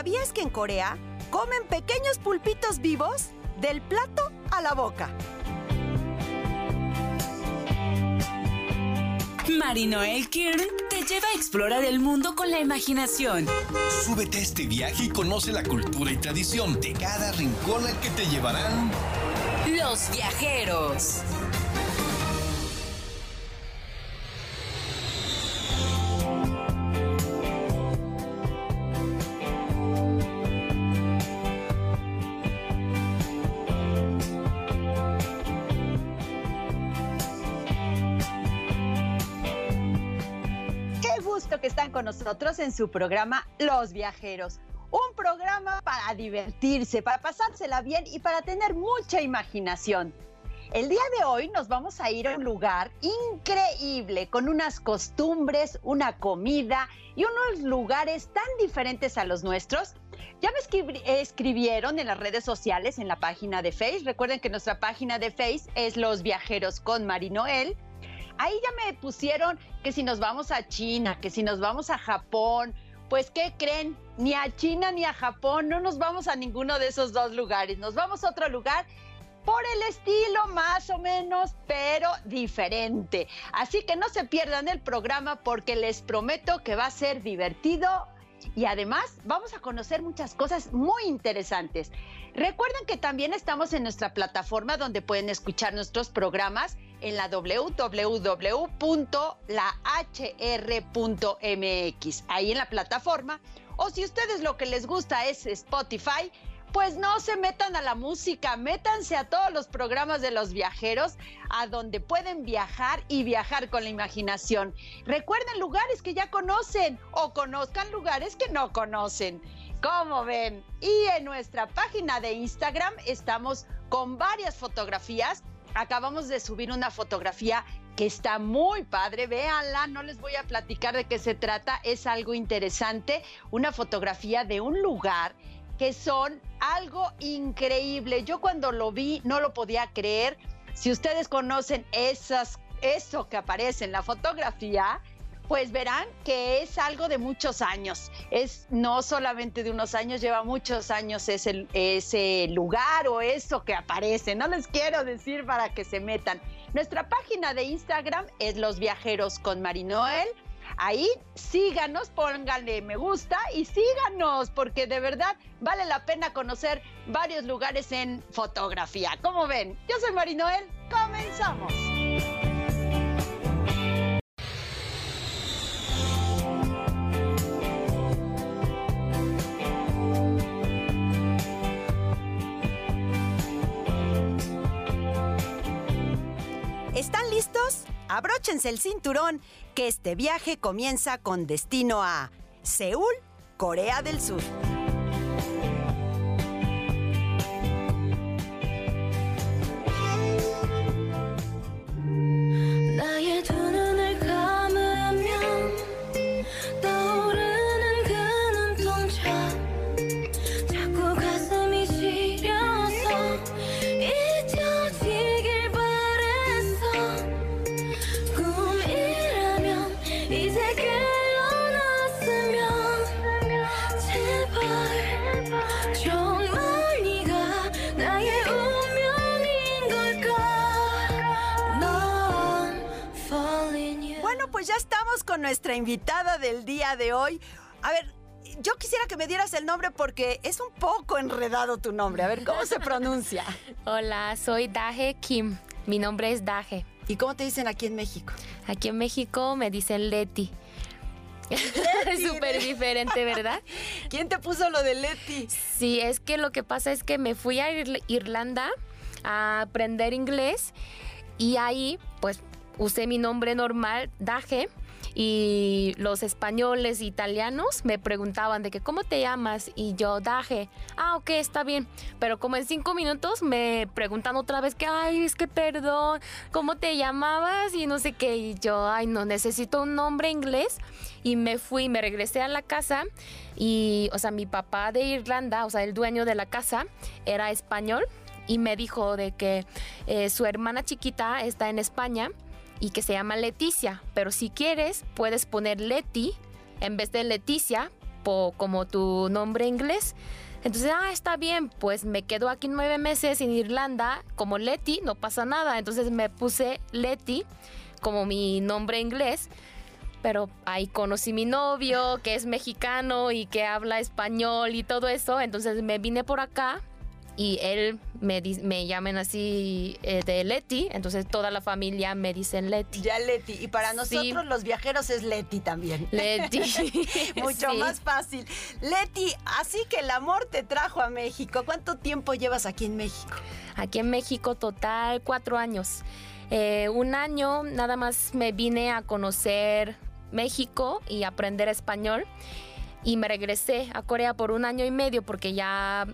¿Sabías que en Corea comen pequeños pulpitos vivos del plato a la boca? Marinoel Kirn te lleva a explorar el mundo con la imaginación. Súbete a este viaje y conoce la cultura y tradición de cada rincón al que te llevarán los viajeros. Con nosotros en su programa Los Viajeros. Un programa para divertirse, para pasársela bien y para tener mucha imaginación. El día de hoy nos vamos a ir a un lugar increíble, con unas costumbres, una comida y unos lugares tan diferentes a los nuestros. Ya me escribieron en las redes sociales, en la página de Face. Recuerden que nuestra página de Face es Los Viajeros con Marinoel ahí ya me pusieron que si nos vamos a China, que si nos vamos a Japón, pues ¿qué creen? Ni a China ni a Japón, no nos vamos a ninguno de esos dos lugares, nos vamos a otro lugar por el estilo más o menos, pero diferente. Así que no se pierdan el programa porque les prometo que va a ser divertido y además vamos a conocer muchas cosas muy interesantes. Recuerden que también estamos en nuestra plataforma donde pueden escuchar nuestros programas en la www.lahr.mx, ahí en la plataforma. O si ustedes lo que les gusta es Spotify, pues no se metan a la música, métanse a todos los programas de los viajeros, a donde pueden viajar y viajar con la imaginación. Recuerden lugares que ya conocen o conozcan lugares que no conocen. Como ven, y en nuestra página de Instagram estamos con varias fotografías acabamos de subir una fotografía que está muy padre, véanla, no les voy a platicar de qué se trata, es algo interesante, una fotografía de un lugar que son algo increíble. Yo cuando lo vi no lo podía creer. Si ustedes conocen esas, eso que aparece en la fotografía, pues verán que es algo de muchos años. Es no solamente de unos años, lleva muchos años ese, ese lugar o eso que aparece. No les quiero decir para que se metan. Nuestra página de Instagram es Los Viajeros con Marinoel. Ahí síganos, pónganle me gusta y síganos, porque de verdad vale la pena conocer varios lugares en fotografía. ¿Cómo ven? Yo soy Marinoel, comenzamos. ¿Están listos? Abróchense el cinturón, que este viaje comienza con destino a Seúl, Corea del Sur. Pues ya estamos con nuestra invitada del día de hoy. A ver, yo quisiera que me dieras el nombre porque es un poco enredado tu nombre. A ver, ¿cómo se pronuncia? Hola, soy Daje Kim. Mi nombre es Daje. ¿Y cómo te dicen aquí en México? Aquí en México me dicen Leti. Es Súper diferente, ¿verdad? ¿Quién te puso lo de Leti? Sí, es que lo que pasa es que me fui a Irlanda a aprender inglés y ahí pues usé mi nombre normal, Daje, y los españoles italianos me preguntaban de que cómo te llamas y yo Daje, ah ok está bien, pero como en cinco minutos me preguntan otra vez que ay es que perdón, cómo te llamabas y no sé qué. Y yo ay no necesito un nombre inglés. Y me fui, me regresé a la casa y o sea mi papá de Irlanda, o sea el dueño de la casa era español y me dijo de que eh, su hermana chiquita está en España y que se llama Leticia, pero si quieres puedes poner Leti en vez de Leticia como tu nombre inglés. Entonces, ah, está bien, pues me quedo aquí nueve meses en Irlanda como Letty, no pasa nada. Entonces me puse Letty como mi nombre inglés. Pero ahí conocí mi novio, que es mexicano y que habla español y todo eso. Entonces me vine por acá y él me, me llaman así eh, de Leti, entonces toda la familia me dicen Leti. Ya Leti, y para nosotros los viajeros es Leti también. Leti. Mucho más fácil. Leti, así que el amor te trajo a México. ¿Cuánto tiempo llevas aquí en México? Aquí en México total cuatro años. Eh, un año nada más me vine a conocer México y aprender español y me regresé a Corea por un año y medio porque ya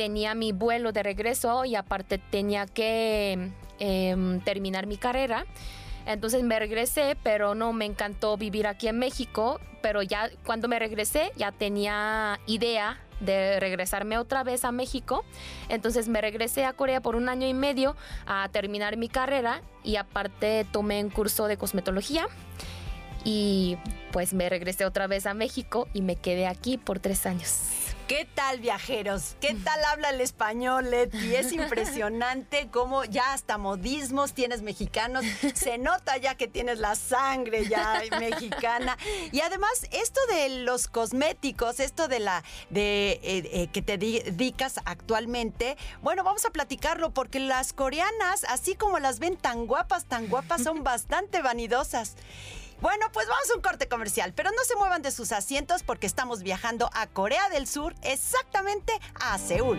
tenía mi vuelo de regreso y aparte tenía que em, terminar mi carrera. Entonces me regresé, pero no me encantó vivir aquí en México, pero ya cuando me regresé ya tenía idea de regresarme otra vez a México. Entonces me regresé a Corea por un año y medio a terminar mi carrera y aparte tomé un curso de cosmetología y pues me regresé otra vez a México y me quedé aquí por tres años. ¿Qué tal, viajeros? ¿Qué tal habla el español, Leti? Es impresionante cómo ya hasta modismos tienes mexicanos. Se nota ya que tienes la sangre ya mexicana. Y además, esto de los cosméticos, esto de la de eh, eh, que te dedicas actualmente, bueno, vamos a platicarlo porque las coreanas, así como las ven tan guapas, tan guapas, son bastante vanidosas. Bueno, pues vamos a un corte comercial, pero no se muevan de sus asientos porque estamos viajando a Corea del Sur, exactamente a Seúl.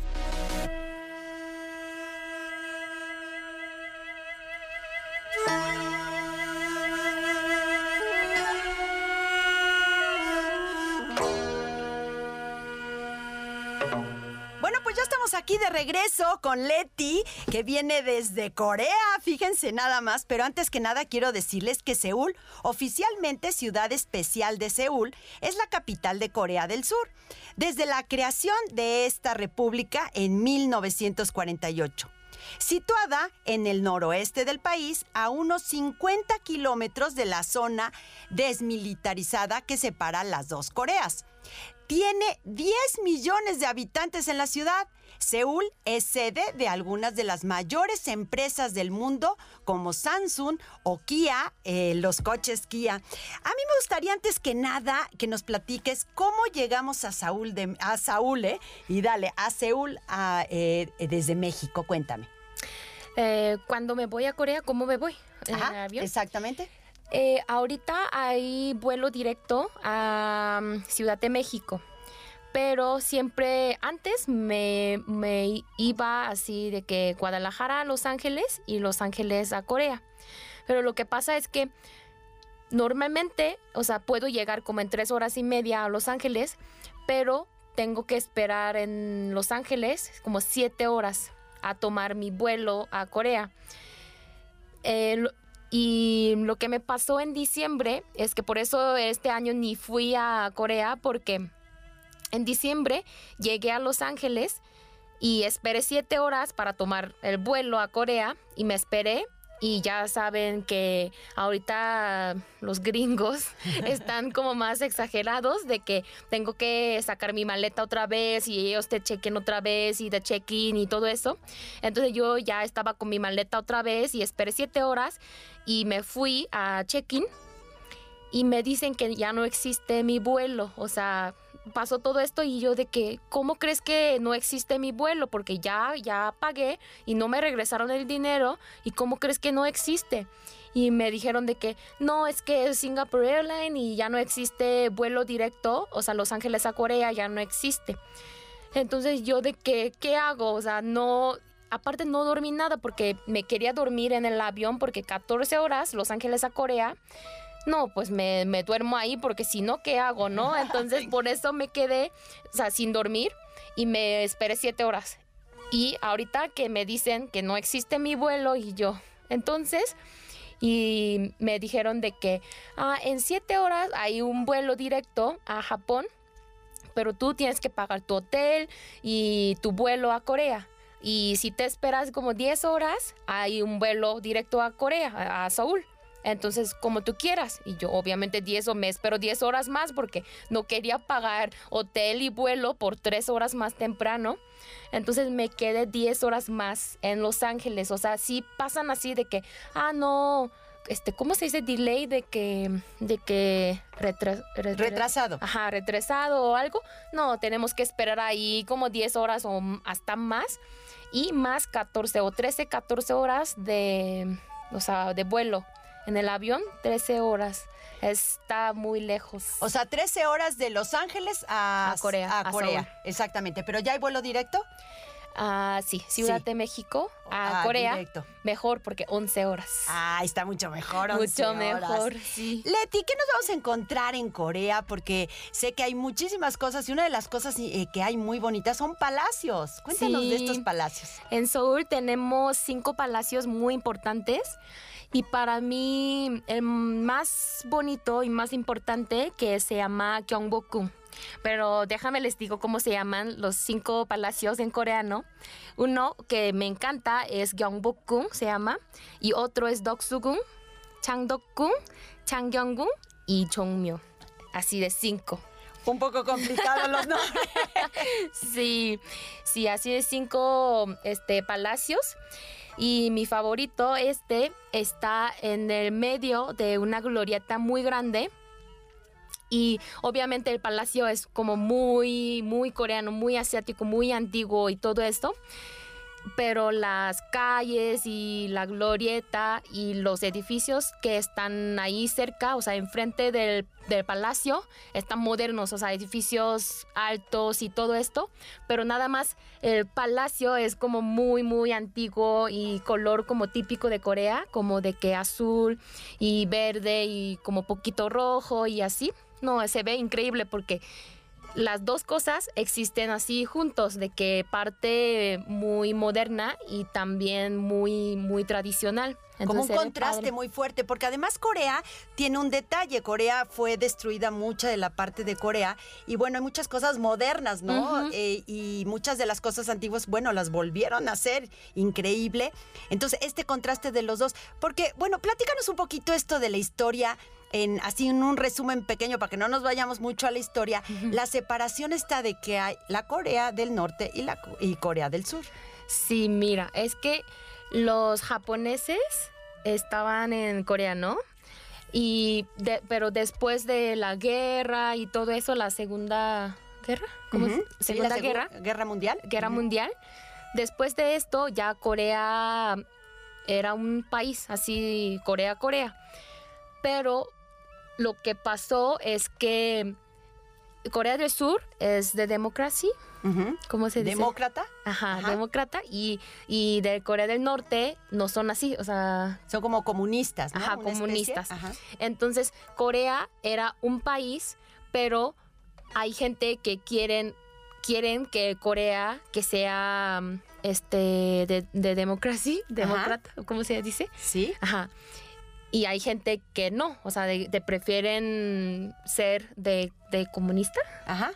Aquí de regreso con Leti, que viene desde Corea, fíjense nada más, pero antes que nada quiero decirles que Seúl, oficialmente ciudad especial de Seúl, es la capital de Corea del Sur, desde la creación de esta república en 1948 situada en el noroeste del país a unos 50 kilómetros de la zona desmilitarizada que separa las dos Coreas. Tiene 10 millones de habitantes en la ciudad Seúl es sede de algunas de las mayores empresas del mundo como Samsung o Kia, eh, los coches Kia. A mí me gustaría antes que nada que nos platiques cómo llegamos a Saúl, de, a Saúl eh, y dale, a Seúl eh, desde México. Cuéntame. cuando me voy a Corea, ¿cómo me voy? Ajá, Exactamente. ahorita hay vuelo directo a mm, Ciudad de México pero siempre antes me, iba así de que Guadalajara a Los Ángeles y Los Ángeles a Corea. Pero lo que pasa es que normalmente, o sea, puedo llegar como en tres horas y media a Los Ángeles, pero tengo que esperar en Los Ángeles como siete horas a tomar mi vuelo a Corea. y lo que me pasó en diciembre es que por eso este año ni fui a Corea porque en diciembre llegué a Los Ángeles y esperé siete horas para tomar el vuelo a Corea y me esperé y ya saben que ahorita los gringos están como más exagerados de que tengo que sacar mi maleta otra vez y ellos te chequen otra vez y de check-in y todo eso. Entonces yo ya estaba con mi maleta otra vez y esperé siete horas y me fui a check-in y me dicen que ya no existe mi vuelo, o sea, pasó todo esto y yo de que, ¿cómo crees que no existe mi vuelo? Porque ya, ya pagué y no me regresaron el dinero y ¿cómo crees que no existe? Y me dijeron de que no, es que es Singapore Airlines y ya no existe vuelo directo, o sea, Los Ángeles a Corea ya no existe. Entonces yo de que, ¿qué hago? O sea, no, aparte no dormí nada porque me quería dormir en el avión porque 14 horas Los Ángeles a Corea no, pues me, duermo ahí porque si no, ¿qué hago, no? Entonces por eso me quedé, o sea, sin dormir y me esperé siete horas. Y ahorita que me dicen que no existe mi vuelo y yo, entonces, y me dijeron de que ah, en siete horas hay un vuelo directo a Japón, pero tú tienes que pagar tu hotel y tu vuelo a Corea. Y si te esperas como 10 horas, hay un vuelo directo a Corea, a Seúl. Entonces, como tú quieras. Y yo, obviamente, 10 o me espero 10 horas más porque no quería pagar hotel y vuelo por 3 horas más temprano. Entonces me quedé 10 horas más en Los Ángeles. O sea, sí pasan así de que, ah, no, este, ¿cómo se dice? Delay de que, de que retrasado. Ajá, retrasado o algo. No, tenemos que esperar ahí como 10 horas o hasta más. Y más 14 o 13, 14 horas de, o sea, de vuelo en el avión 13 horas. Está muy lejos. O sea, 13 horas de Los Ángeles a, Corea. A, Corea, exactamente. ¿Pero ya hay vuelo directo? Ah, sí, Ciudad de México a ah, Corea. Mejor porque 11 horas. Ah, está mucho mejor. 11 mucho mejor, sí. Leti, ¿qué nos vamos a encontrar en Corea? Porque sé que hay muchísimas cosas y una de las cosas eh, que hay muy bonitas son palacios. Cuéntanos de estos palacios. En Seúl tenemos cinco palacios muy importantes. Y para mí el más bonito y más importante que se llama Gyeongbokgung. Pero déjame les digo cómo se llaman los cinco palacios en coreano. Uno que me encanta es Gyeongbokgung, se llama. Y otro es Doksugung, Changdokgung, Changgyeonggung y Chongmyo. Así de cinco. Un poco complicado los nombres. sí, sí, así de cinco este, palacios. Y mi favorito, este, está en el medio de una glorieta muy grande. Y obviamente el palacio es como muy, muy coreano, muy asiático, muy antiguo y todo esto pero las calles y la glorieta y los edificios que están ahí cerca, o sea, enfrente del, del, palacio, están modernos, o sea, edificios altos y todo esto, pero nada más el palacio es como muy, muy antiguo y color como típico de Corea, como de que azul y verde y como poquito rojo y así. No, se ve increíble porque las dos cosas existen así juntos, de que parte muy moderna y también muy, muy tradicional. Como un contraste muy fuerte, porque además Corea tiene un detalle. Corea fue destruida mucha de la parte de Corea y bueno, hay muchas cosas modernas, ¿no? Eh, y muchas de las cosas antiguas, bueno, las volvieron a hacer increíble. Entonces, este contraste de los dos, porque bueno, platícanos un poquito esto de la historia en así en un resumen pequeño para que no nos vayamos mucho a la historia, la separación está de que hay la Corea del Norte y la y Corea del Sur. Sí, mira, es que los japoneses estaban en Corea, ¿no? Y pero después de la guerra y todo eso, la segunda guerra, ¿cómo Segunda guerra, guerra mundial, guerra mundial. Después de esto, ya Corea era un país así, Corea, Corea. Pero lo que pasó es que Corea del Sur es de democracia. ¿Cómo se dice? ¿Demócrata? Ajá, demócrata. Y, y, de Corea del Norte no son así, o sea... Son como comunistas, ¿no? Ajá, comunistas. Entonces, Corea era un país, pero hay gente que quieren, quieren que Corea, que sea este de, de democracia, demócrata, ¿cómo se dice? Sí. Ajá y hay gente que no, o sea, de, prefieren ser de, comunista. Ajá.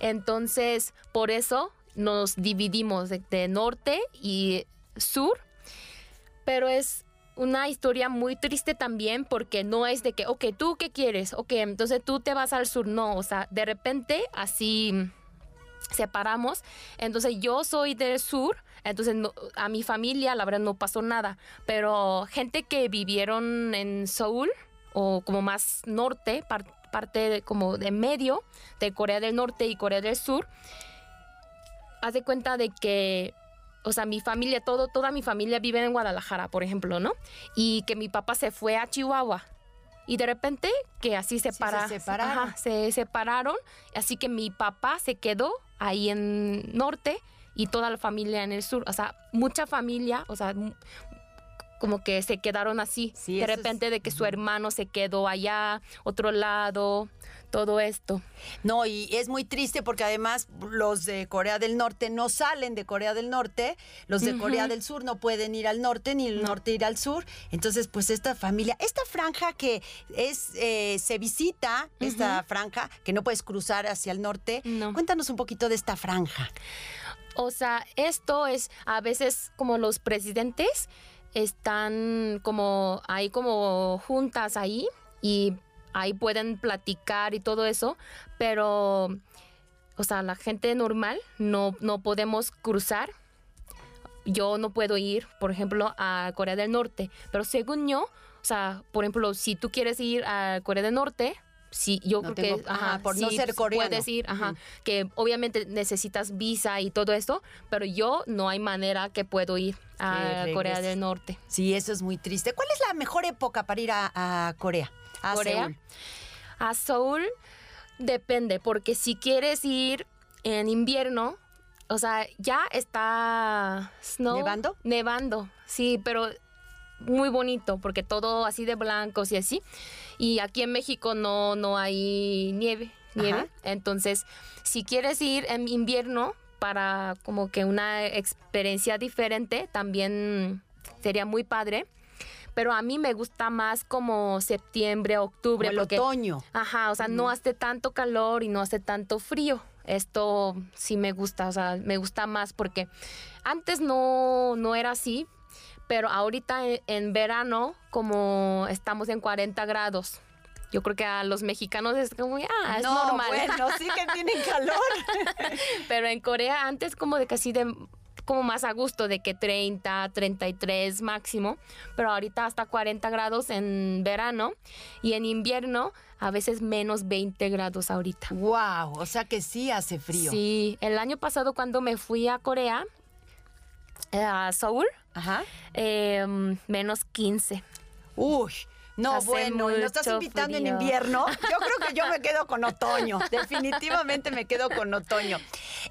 Entonces, por eso nos dividimos de, norte y sur, pero es una historia muy triste también porque no es de que, ok, ¿tú qué quieres? Ok, entonces tú te vas al sur. No, o sea, de repente así separamos. Entonces yo soy del sur, entonces a mi familia la verdad no pasó nada, pero gente que vivieron en Seúl, o como más norte, parte de, como de medio de Corea del Norte y Corea del Sur, haz de cuenta de que, o sea, mi familia, todo, toda mi familia vive en Guadalajara, por ejemplo, ¿no? Y que mi papá se fue a Chihuahua. Y de repente que así se, para, se separaron. se separaron. Así que mi papá se quedó ahí en norte y toda la familia en el sur. O sea, mucha familia, o sea, como que se quedaron así. de repente de que su hermano se quedó allá, otro lado, todo esto. No, y es muy triste porque además los de Corea del Norte no salen de Corea del Norte, los de Corea del Sur no pueden ir al norte ni el norte ir al sur. Entonces, pues esta familia, esta franja que es eh, se visita, esta franja que no puedes cruzar hacia el norte. Cuéntanos un poquito de esta franja. O sea, esto es a veces como los presidentes están como ahí como juntas ahí y ahí pueden platicar y todo eso, pero, o sea, la gente normal no, no podemos cruzar. Yo no puedo ir, por ejemplo, a Corea del Norte, pero según yo, o sea, por ejemplo, si tú quieres ir a Corea del Norte, sí, yo creo que ajá, por no ser coreano. puedes ir, ajá, que obviamente necesitas visa y todo esto, pero yo no hay manera que puedo ir a Corea del Norte. Sí, eso es muy triste. ¿Cuál es la mejor época para ir a Corea? a Corea. A Seúl depende, porque si quieres ir en invierno, o sea, ya está nevando. Nevando, sí, pero muy bonito porque todo así de blancos y así. Y aquí en México no, no hay nieve, nieve. Entonces, si quieres ir en invierno para como que una experiencia diferente, también sería muy padre pero a mí me gusta más como septiembre, octubre. el otoño. Ajá, o sea, no hace tanto calor y no hace tanto frío. Esto sí me gusta, o sea, me gusta más porque antes no, no era así, pero ahorita en, verano, como estamos en 40 grados, yo creo que a los mexicanos es como, ah, es normal. Bueno, sí que tienen calor. Pero en Corea antes como de casi de como más a gusto de que 30, 33 máximo, pero ahorita hasta 40 grados en verano y en invierno a veces menos 20 grados ahorita. Wow, o sea que sí hace frío. Sí, el año pasado cuando me fui a Corea, a Seúl, em, menos 15. Uy. No, bueno, y nos estás invitando en invierno. Yo creo que yo me quedo con otoño. Definitivamente me quedo con otoño.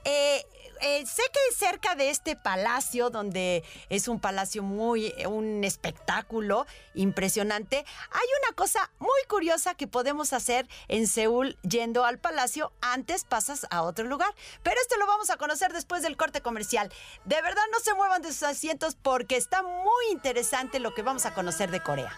Eh, eh, sé que cerca de este palacio, donde es un palacio muy, un espectáculo impresionante, hay una cosa muy curiosa que podemos hacer en Seúl yendo al palacio. Antes pasas a otro lugar. Pero esto lo vamos a conocer después del corte comercial. De verdad, no se muevan de sus asientos porque está muy interesante lo que vamos a conocer de Corea.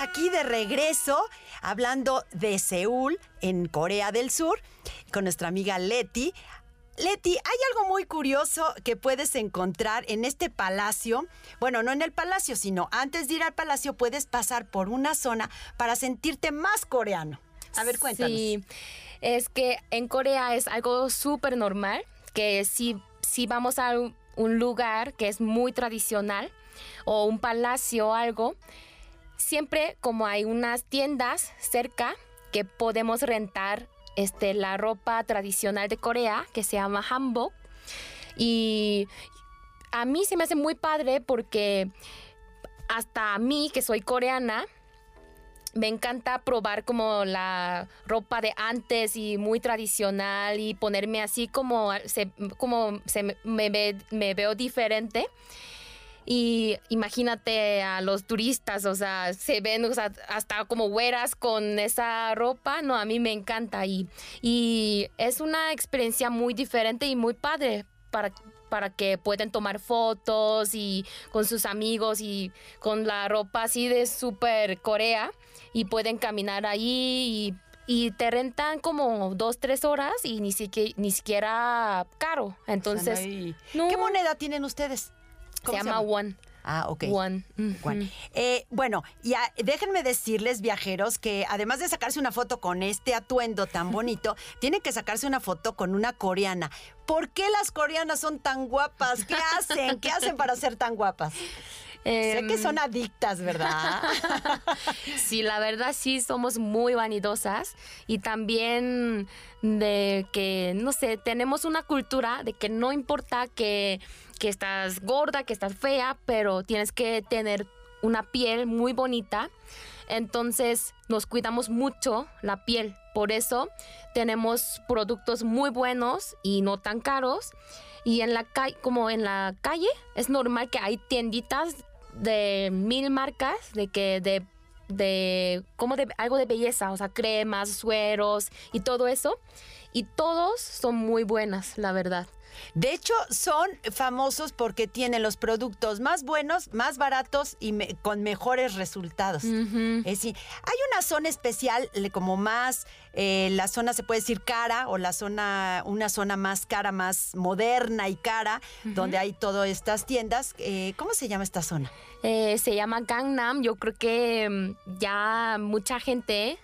Aquí de regreso hablando de Seúl, en Corea del Sur, con nuestra amiga Leti. Leti, hay algo muy curioso que puedes encontrar en este palacio. Bueno, no en el palacio, sino antes de ir al palacio puedes pasar por una zona para sentirte más coreano. A ver, cuéntanos. Sí, es que en Corea es algo súper normal, que si, si vamos a un lugar que es muy tradicional o un palacio o algo, siempre como hay unas tiendas cerca que podemos rentar este, la ropa tradicional de Corea que se llama hanbok. Y a mí se me hace muy padre porque hasta a mí, que soy coreana, me encanta probar como la ropa de antes y muy tradicional y ponerme así como se, como se me, me veo diferente. Y imagínate a los turistas, o sea, se ven hasta como güeras con esa ropa. No, a mí me encanta. Y, y es una experiencia muy diferente y muy padre para, para que puedan tomar fotos y con sus amigos y con la ropa así de súper Corea y pueden caminar ahí y, te rentan como dos, tres horas y ni siquiera, ni siquiera caro. Entonces, ¿qué moneda tienen ustedes? Se llama One. Ah, ok. One. Eh, bueno, ya déjenme decirles, viajeros, que además de sacarse una foto con este atuendo tan bonito, tienen que sacarse una foto con una coreana. ¿Por qué las coreanas son tan guapas? ¿Qué hacen? ¿Qué hacen para ser tan guapas? Sé que son em, adictas, ¿verdad? sí, la verdad sí somos muy vanidosas y también de que, no sé, tenemos una cultura de que no importa que, que estás gorda, que estás fea, pero tienes que tener una piel muy bonita. Entonces nos cuidamos mucho la piel. Por eso tenemos productos muy buenos y no tan caros. Y en la calle, como en la calle, es normal que hay tienditas de mil marcas de que de de como de algo de belleza, o sea, cremas, sueros y todo eso. Y todos son muy buenas, la verdad. De hecho, son famosos porque tienen los productos más buenos, más baratos y con mejores resultados. Es decir, hay una zona especial, como más, eh, la zona se puede decir cara, o la zona, una zona más cara, más moderna y cara, donde hay todas estas tiendas. Eh, ¿Cómo se llama esta zona? Eh, se llama Gangnam. Yo creo que mm, ya mucha gente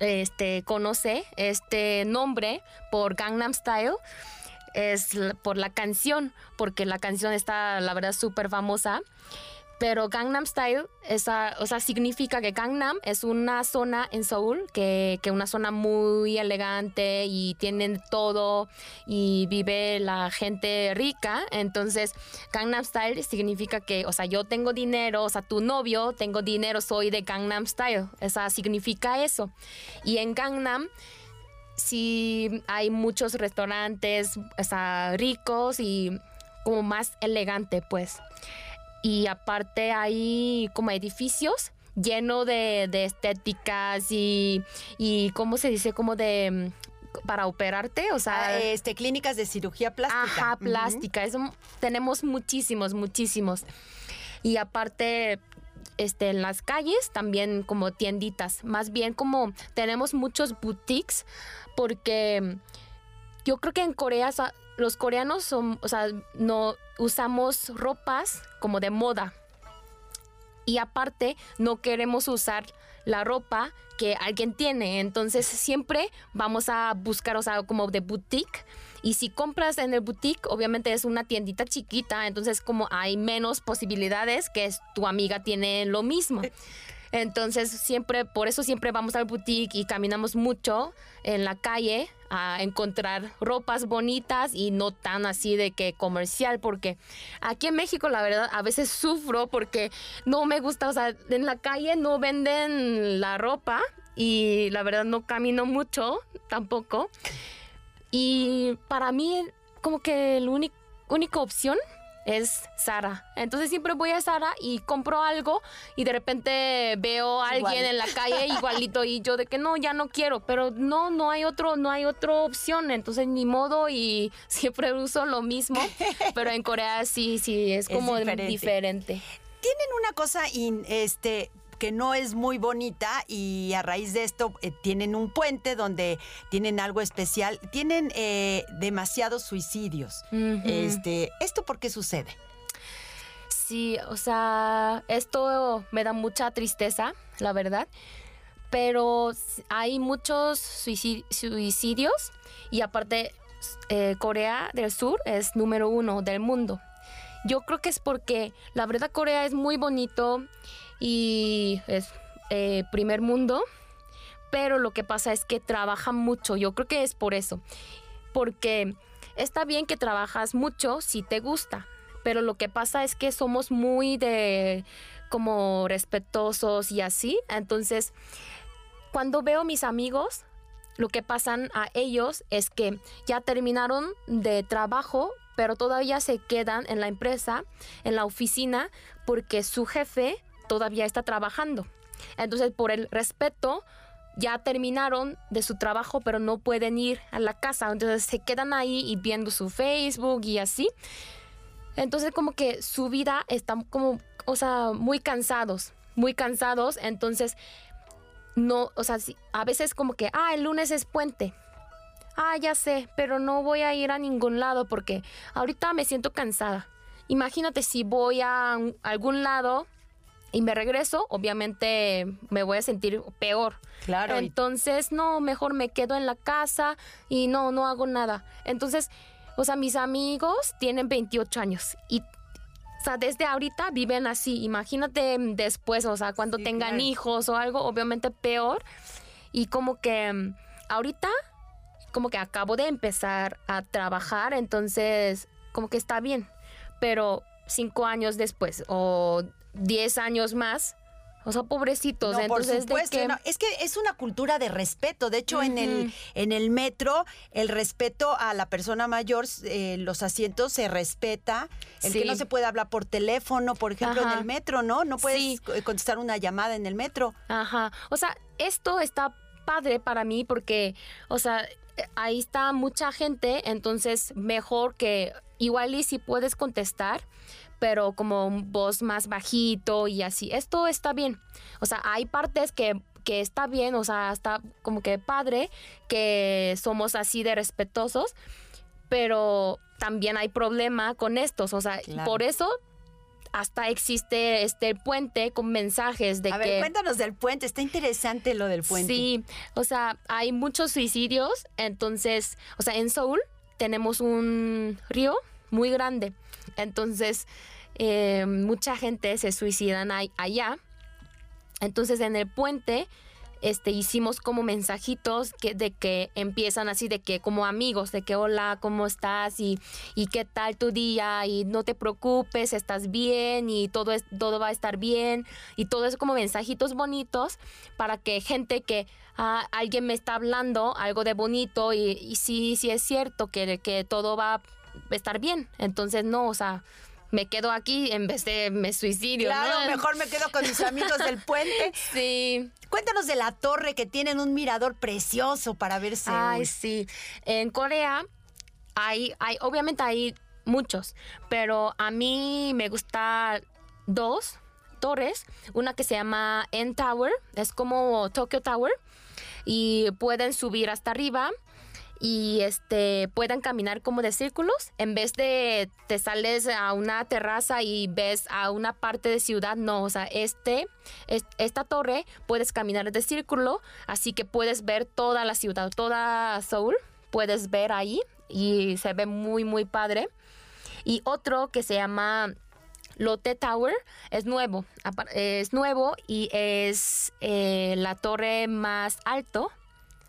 este, conoce este nombre por Gangnam Style es por la canción, porque la canción está, la verdad, súper famosa. Pero Gangnam Style, esa, o sea, significa que Gangnam es una zona en Seúl, que, que una zona muy elegante y tienen todo y vive la gente rica. Entonces, Gangnam Style significa que, o sea, yo tengo dinero, o sea, tu novio, tengo dinero, soy de Gangnam Style. O significa eso. Y en Gangnam sí hay muchos restaurantes ricos y como más elegante, pues. Y aparte hay como edificios llenos de, estéticas y, y, ¿cómo se dice? Como de para operarte, o sea, ah, este clínicas de cirugía plástica. Ajá, plástica, eso tenemos muchísimos, muchísimos. Y aparte este, en las calles también como tienditas, más bien como tenemos muchos boutiques porque yo creo que en Corea los coreanos son, o sea, no usamos ropas como de moda. Y aparte, no queremos usar la ropa que alguien tiene. Entonces, siempre vamos a buscar, o sea, como de boutique y si compras en el boutique, obviamente es una tiendita chiquita, entonces como hay menos posibilidades que tu amiga tiene lo mismo. Entonces siempre, por eso siempre vamos al boutique y caminamos mucho en la calle a encontrar ropas bonitas y no tan así de que comercial, porque aquí en México la verdad a veces sufro porque no me gusta, o sea, en la calle no venden la ropa y la verdad no camino mucho tampoco. Y para mí, como que la única opción es Sara. Entonces siempre voy a Sara y compro algo y de repente veo a alguien en la calle igualito y yo de que no, ya no quiero, pero no, no hay otro, no hay otra opción, entonces ni modo y siempre uso lo mismo, pero en Corea sí, sí, es como diferente. Tienen una cosa, este, que no es muy bonita y a raíz de esto eh, tienen un puente donde tienen algo especial, tienen eh, demasiados suicidios. este, ¿Esto por qué sucede? Sí, o sea, esto me da mucha tristeza, la verdad, pero hay muchos suicidios y aparte eh, Corea del Sur es número uno del mundo. Yo creo que es porque la verdad Corea es muy bonito y es eh, primer mundo, pero lo que pasa es que trabajan mucho. Yo creo que es por eso. Porque está bien que trabajas mucho si te gusta, pero lo que pasa es que somos muy de como respetuosos y así. Entonces, cuando veo mis amigos, lo que pasan a ellos es que ya terminaron de trabajo, pero todavía se quedan en la empresa, en la oficina, porque su jefe todavía está trabajando. Entonces, por el respeto, ya terminaron de su trabajo, pero no pueden ir a la casa. Entonces se quedan ahí y viendo su Facebook y así. Entonces como que su vida está como, o sea, muy cansados, muy cansados. Entonces, no, o sea, a veces como que, ah, el lunes es puente. Ah, ya sé, pero no voy a ir a ningún lado porque ahorita me siento cansada. Imagínate si voy a algún lado y me regreso, obviamente me voy a sentir peor. Claro. Entonces, no, mejor me quedo en la casa y no, no hago nada. Entonces, o sea, mis amigos tienen 28 años y o sea, desde ahorita viven así. Imagínate después, o sea, cuando tengan hijos o algo, obviamente peor. Y como que mm, ahorita, como que acabo de empezar a trabajar, entonces, como que está bien. Pero cinco años después o 10 años más. O sea, pobrecitos. No, Entonces, por supuesto. no, es que es una cultura de respeto. De hecho, en, el, en el metro, el respeto a la persona mayor, eh, los asientos se respeta. El que no se puede hablar por teléfono, por ejemplo, en el metro, ¿no? No puedes Sí. contestar una llamada en el metro. Ajá. O sea, esto está padre para mí porque, o sea, ahí está mucha gente, entonces mejor que igual y si puedes contestar, pero como voz más bajito y así. Esto está bien. O sea, hay partes que que está bien, o sea, está como que padre que somos así de respetuosos, pero también hay problema con estos, o sea, Claro. por eso hasta existe este puente con mensajes de a que ver, cuéntanos del puente. Está interesante lo del puente. Sí, o sea, hay muchos suicidios, entonces, o sea, en Seúl tenemos un río muy grande, entonces eh, mucha gente se suicidan allá, entonces en el puente este, hicimos como mensajitos que, de que empiezan así, de que como amigos, de que hola, ¿cómo estás? Y, y qué tal tu día, y no te preocupes, estás bien, y todo, es, todo va a estar bien, y todo es como mensajitos bonitos para que gente que ah, alguien me está hablando algo de bonito, y, y sí, sí es cierto que, que todo va estar bien. Entonces, no, o sea, me quedo aquí en vez de me suicidio. Claro, ¿no? mejor me quedo con mis amigos del puente. Sí. Cuéntanos de la torre que tienen un mirador precioso para ver Seúl. Ay, sí. En Corea hay, hay, obviamente hay muchos, pero a mí me gusta dos torres. Una que se llama N Tower, es como Tokyo Tower, y pueden subir hasta arriba y este pueden caminar como de círculos. En vez de te sales a una terraza y ves a una parte de ciudad no o sea este es- esta torre puedes caminar de círculo así que puedes ver toda la ciudad toda Seúl puedes ver ahí y se ve muy muy padre. Y otro que se llama Lotte Tower es nuevo, es nuevo y es eh, la torre más alto,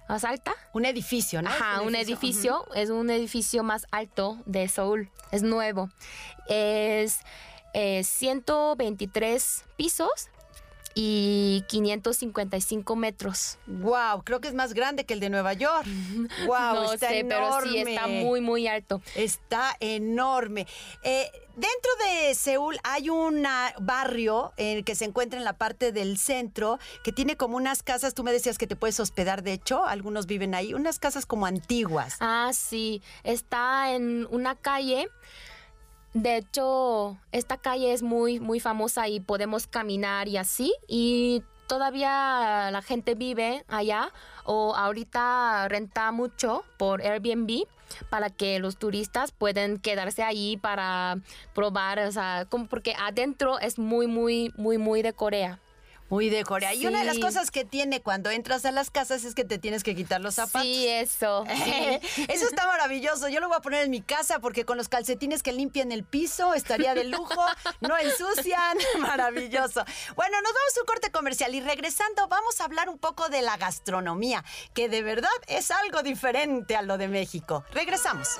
más alta. Un edificio, ¿no? Ajá, un edificio, es un edificio más alto de Seúl, es nuevo. Es eh, 123 pisos y 555 metros. Wow, creo que es más grande que el de Nueva York. Wow, no está sé, enorme. pero sí está muy, muy alto. Está enorme. Eh, dentro de Seúl hay un barrio en el que se encuentra en la parte del centro que tiene como unas casas, tú me decías que te puedes hospedar, de hecho, algunos viven ahí, unas casas como antiguas. Ah, sí, está en una calle. De hecho, esta calle es muy, muy famosa y podemos caminar y así. Y todavía la gente vive allá o ahorita renta mucho por Airbnb para que los turistas puedan quedarse ahí para probar, o sea, como porque adentro es muy, muy, muy, muy de Corea. Muy de Corea. Y una de las cosas que tiene cuando entras a las casas es que te tienes que quitar los zapatos. Sí, eso. sí. Eso está maravilloso. Yo lo voy a poner en mi casa porque con los calcetines que limpian el piso estaría de lujo, no ensucian. Maravilloso. Bueno, nos vamos a un corte comercial y regresando vamos a hablar un poco de la gastronomía, que de verdad es algo diferente a lo de México. Regresamos.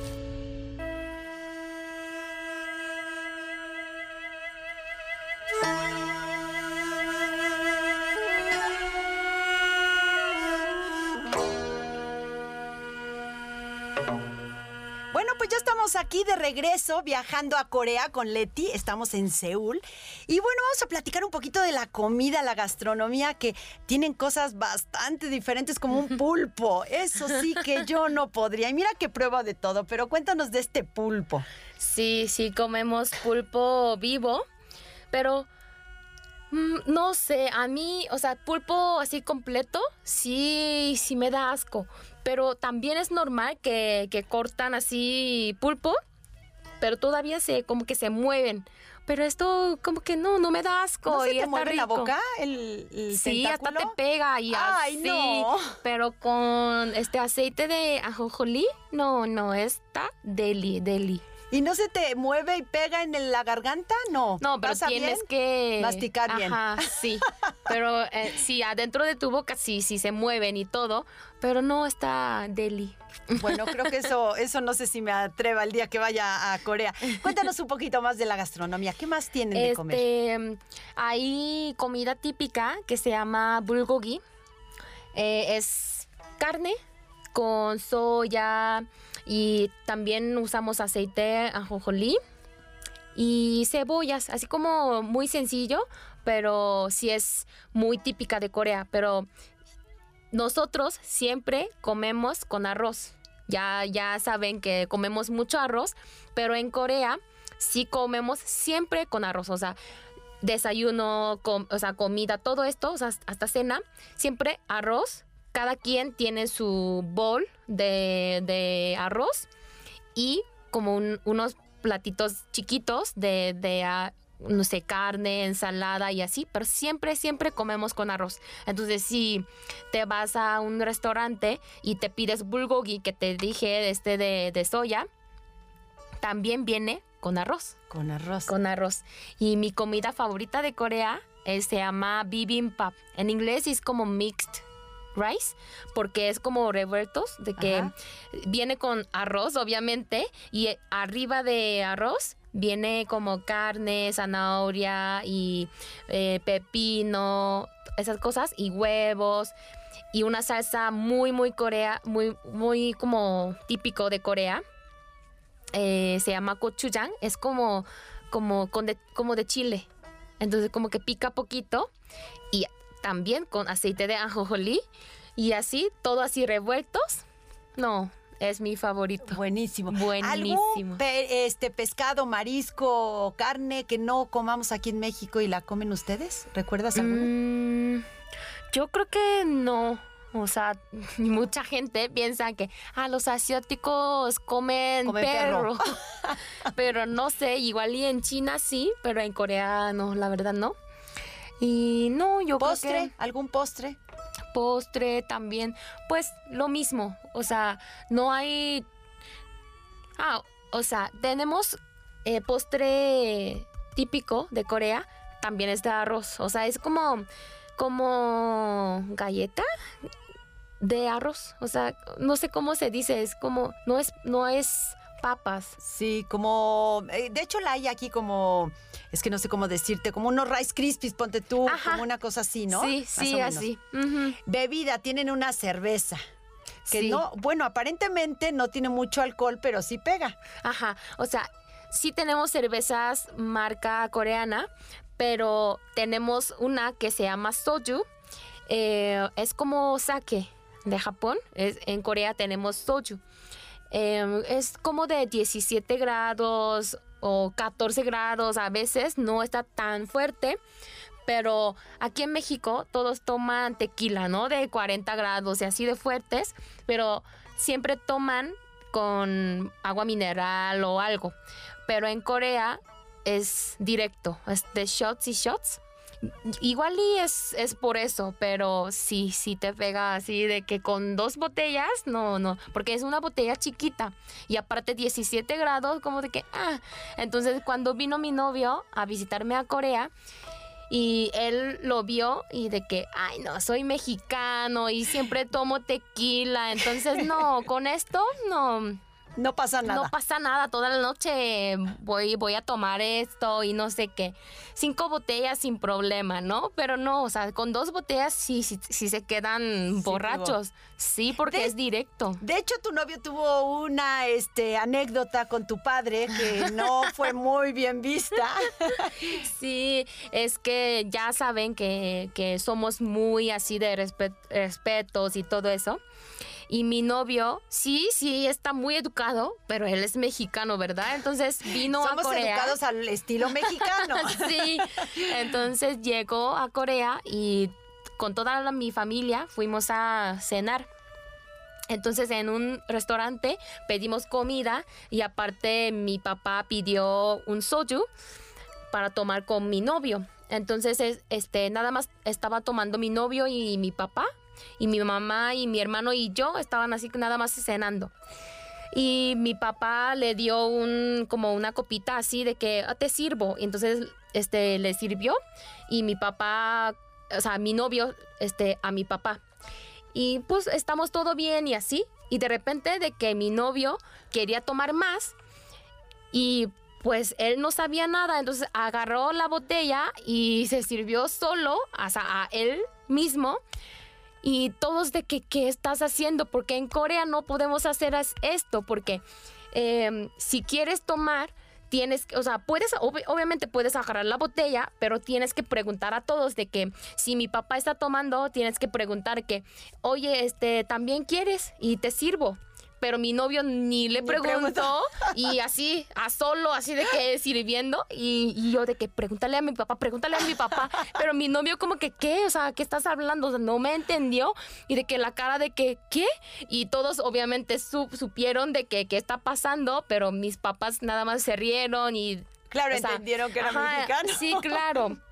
Estamos aquí de regreso viajando a Corea con Leti. Estamos en Seúl. Y bueno, vamos a platicar un poquito de la comida, la gastronomía, que tienen cosas bastante diferentes como un pulpo. Eso sí que yo no podría. Y mira que prueba de todo, pero cuéntanos de este pulpo. Sí, sí, comemos pulpo vivo, pero mm, no sé, a mí, o sea, pulpo así completo, sí, sí me da asco, pero también es normal que, que cortan así pulpo, pero todavía se, como que se mueven. Pero esto como que no, no me da asco. ¿No se y te mueve la rico. boca el, el Sí, hasta te pega y Ay, así. no. Pero con este aceite de ajonjolí, no, no, está deli, deli. ¿Y no se te mueve y pega en la garganta? No. No, pero ¿Pasa tienes bien? que Masticar bien. Ajá, sí. Pero eh, sí, adentro de tu boca sí, sí se mueven y todo, pero no está deli. Bueno, creo que eso, eso no sé si me atreva el día que vaya a Corea. Cuéntanos un poquito más de la gastronomía. ¿Qué más tienen de comer? Este, hay comida típica que se llama bulgogi. Eh, es carne con soya y también usamos aceite ajonjolí y cebollas, así como muy sencillo, pero sí es muy típica de Corea, pero nosotros siempre comemos con arroz. Ya, ya saben que comemos mucho arroz, pero en Corea sí comemos siempre con arroz. O sea, desayuno, o sea, comida, todo esto, o sea, hasta cena, siempre arroz. Cada quien tiene su bowl de, de arroz y como un- unos platitos chiquitos de, de, ah, no sé, carne, ensalada y así, pero siempre, siempre comemos con arroz. Entonces, si te vas a un restaurante y te pides bulgogi, que te dije, este de, de soya, también viene con arroz, Con arroz. con arroz. Y mi comida favorita de Corea eh, se llama bibimbap. En inglés es como mixed rice, porque es como revueltos, de que Ajá. viene con arroz, obviamente, y arriba de arroz viene como carne, zanahoria y eh, pepino, esas cosas, y huevos, y una salsa muy, muy corea, muy, muy como típico de Corea. Eh, se llama gochujang, es como, como, con de, como de chile. Entonces como que pica poquito también con aceite de ajonjolí y así, todo así revueltos. No, es mi favorito. Buenísimo. Buenísimo. ¿Algún pe- este, pescado, marisco carne que no comamos aquí en México y la comen ustedes? ¿Recuerdas alguno? Mm, yo creo que no. O sea, mucha gente piensa que ah, los asiáticos comen, Comen perro. perro. pero no sé, igual y en China sí, pero en Corea no, la verdad no. Y no, yo ¿Postre? creo que ¿Algún postre? postre también, pues lo mismo. O sea, no hay. Ah, o sea, tenemos eh, postre típico de Corea, también es de arroz. O sea, es como, como galleta de arroz. O sea, no sé cómo se dice, es como, no es, no es papas. Sí, como... eh, de hecho la hay aquí como... Es que no sé cómo decirte, como unos Rice Krispies, ponte tú, Ajá. como una cosa así, ¿no? Sí, Más sí, así. Bebida, tienen una cerveza. Que Sí. no, bueno, aparentemente no tiene mucho alcohol, pero sí pega. Ajá, o sea, sí tenemos cervezas marca coreana, pero tenemos una que se llama soju. eh, es como sake de Japón. Es, en Corea tenemos soju. Em, es como de 17 grados o 14 grados a veces, no está tan fuerte. Pero aquí en México todos toman tequila, ¿no? De 40 grados y así de fuertes, pero siempre toman con agua mineral o algo. Pero en Corea es directo, es de shots y shots. Igual y es, es por eso, pero sí, sí te pega así de que con dos botellas, no, no, porque es una botella chiquita y aparte 17 grados, como de que, ah, entonces cuando vino mi novio a visitarme a Corea, y él lo vio y de que, ay, no, soy mexicano y siempre tomo tequila. Entonces, no, con esto no, no pasa nada. No pasa nada, toda la noche voy, voy a tomar esto y no sé qué. Cinco botellas sin problema, ¿no? Pero no, o sea, con dos botellas sí, sí, sí se quedan borrachos. Sí, porque es directo. De hecho, tu novio tuvo una este, anécdota con tu padre que no fue muy bien vista. sí, es que ya saben que, que somos muy así de respetos y todo eso. Y mi novio, sí, sí, está muy educado, pero él es mexicano, ¿verdad? Entonces vino a Corea. Somos educados al estilo mexicano. sí, entonces llegó a Corea y con toda mi familia fuimos a cenar. Entonces en un restaurante pedimos comida y aparte mi papá pidió un soju para tomar con mi novio. Entonces este nada más estaba tomando mi novio y mi papá y mi mamá y mi hermano y yo estaban así nada más cenando. Y mi papá le dio un como una copita así de que ah, te sirvo. Y entonces este le sirvió y mi papá, o sea, mi novio este a mi papá. Y pues estamos todo bien y así. Y de repente de que mi novio quería tomar más y pues él no sabía nada, entonces agarró la botella y se sirvió solo, o sea, a él mismo y todos de que qué estás haciendo, porque en Corea no podemos hacer esto, porque em, si quieres tomar, tienes, o sea, puedes, obviamente puedes agarrar la botella, pero tienes que preguntar a todos de que si mi papá está tomando, tienes que preguntar que, oye, este, ¿también quieres? Y te sirvo pero mi novio ni le preguntó y así, a solo, así de que sirviendo y, yo de que pregúntale a mi papá, pregúntale a mi papá, pero mi novio como que, ¿qué? O sea, ¿qué estás hablando? O sea, no me entendió y de que la cara de que, ¿qué? Y todos obviamente supieron de que, qué está pasando, pero mis papás nada más se rieron y... Claro, entendieron que era mexicano. Sí, claro.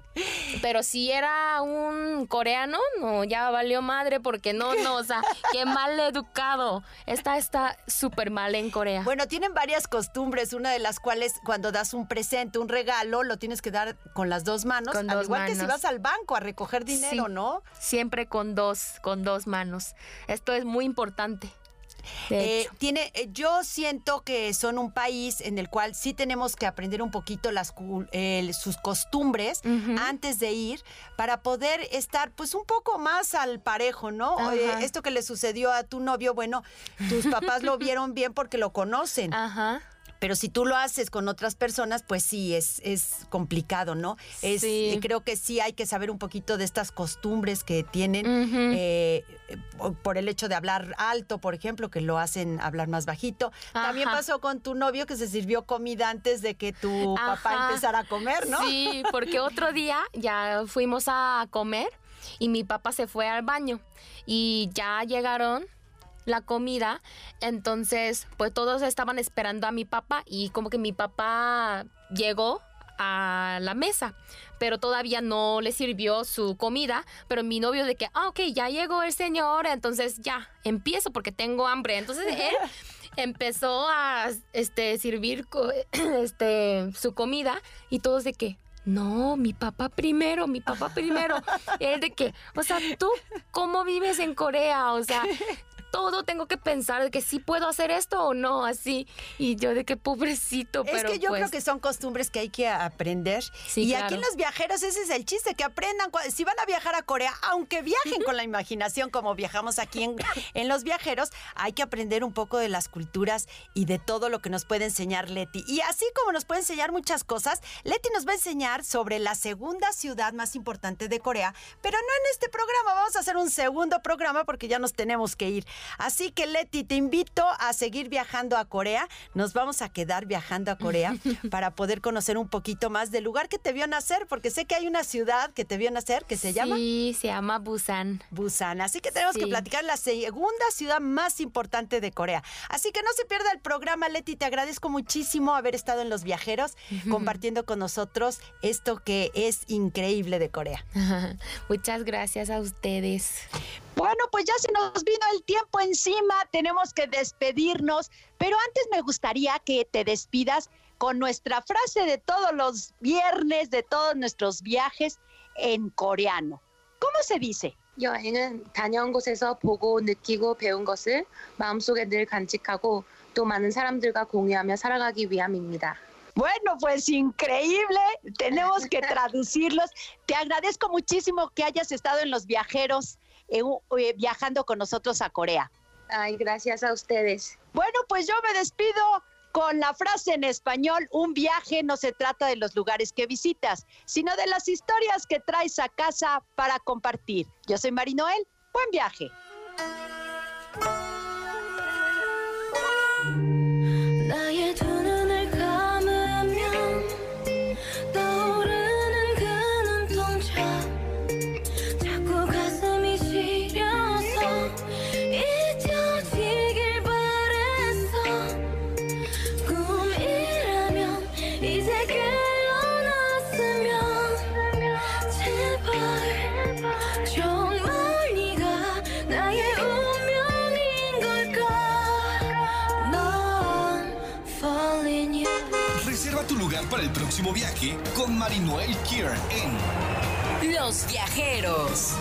Pero si era un coreano, no, ya valió madre porque no, no, o sea, qué mal educado. Está, está súper mal en Corea. Bueno, tienen varias costumbres, una de las cuales cuando das un presente, un regalo, lo tienes que dar con las dos manos, con al igual que si vas al banco a recoger dinero, ¿no? Siempre con dos, con dos manos. Esto es muy importante. Eh, tiene, eh, yo siento que son un país en el cual sí tenemos que aprender un poquito las sus costumbres antes de ir para poder estar pues un poco más al parejo, ¿no? esto que le sucedió a tu novio, bueno, tus papás lo vieron bien porque lo conocen. Ajá. Pero si tú lo haces con otras personas, pues sí, es, es complicado, ¿no? Es, Creo que sí hay que saber un poquito de estas costumbres que tienen eh, por el hecho de hablar alto, por ejemplo, que lo hacen hablar más bajito. También pasó con tu novio que se sirvió comida antes de que tu papá empezara a comer, ¿no? Sí, porque otro día ya fuimos a comer y mi papá se fue al baño y ya llegaron la comida. Entonces, pues todos estaban esperando a mi papá y como que mi papá llegó a la mesa, pero todavía no le sirvió su comida, pero mi novio de que, ah, ok, ya llegó el señor, entonces ya, empiezo porque tengo hambre. Entonces él empezó a este, servir este, su comida y todos de que, no, mi papá primero, mi papá primero. Él de que, o sea, tú, ¿cómo vives en Corea? O sea, todo tengo que pensar de que sí puedo hacer esto o no, así. Y yo de que pobrecito, es pero que yo pues, creo que son costumbres que hay que aprender. Sí, y claro. aquí los viajeros, ese es el chiste, que aprendan. Si van a viajar a Corea, aunque viajen con la imaginación como viajamos aquí en, en Los Viajeros, hay que aprender un poco de las culturas y de todo lo que nos puede enseñar Leti. Y así como nos puede enseñar muchas cosas, Leti nos va a enseñar sobre la segunda ciudad más importante de Corea, pero no en este programa, vamos a hacer un segundo programa porque ya nos tenemos que ir. Así que Leti, te invito a seguir viajando a Corea. Nos vamos a quedar viajando a Corea para poder conocer un poquito más del lugar que te vio nacer, porque sé que hay una ciudad que te vio nacer que se llama Sí, se llama Busan. Busan. Así que tenemos que platicar la segunda ciudad más importante de Corea. Así que no se pierda el programa, Leti. Te agradezco muchísimo haber estado en Los Viajeros, compartiendo con nosotros esto que es increíble de Corea. Muchas gracias a ustedes. Bueno, pues ya se nos vino el tiempo encima, tenemos que despedirnos, pero antes me gustaría que te despidas con nuestra frase de todos los viernes, de todos nuestros viajes en coreano. ¿Cómo se dice? 여행은 다녀온 곳에서 보고 느끼고 배운 것을 마음속에 늘 간직하고 또 많은 사람들과 공유하며 살아가기 위함입니다. Bueno, pues increíble, tenemos que traducirlos. Te agradezco muchísimo que hayas estado en los viajeros, eh, viajando con nosotros a Corea. Ay, gracias a ustedes. Bueno, pues yo me despido con la frase en español, un viaje no se trata de los lugares que visitas, sino de las historias que traes a casa para compartir. Yo soy Marinoel, buen viaje. Viaje con Marinoel Kier en Los viajeros.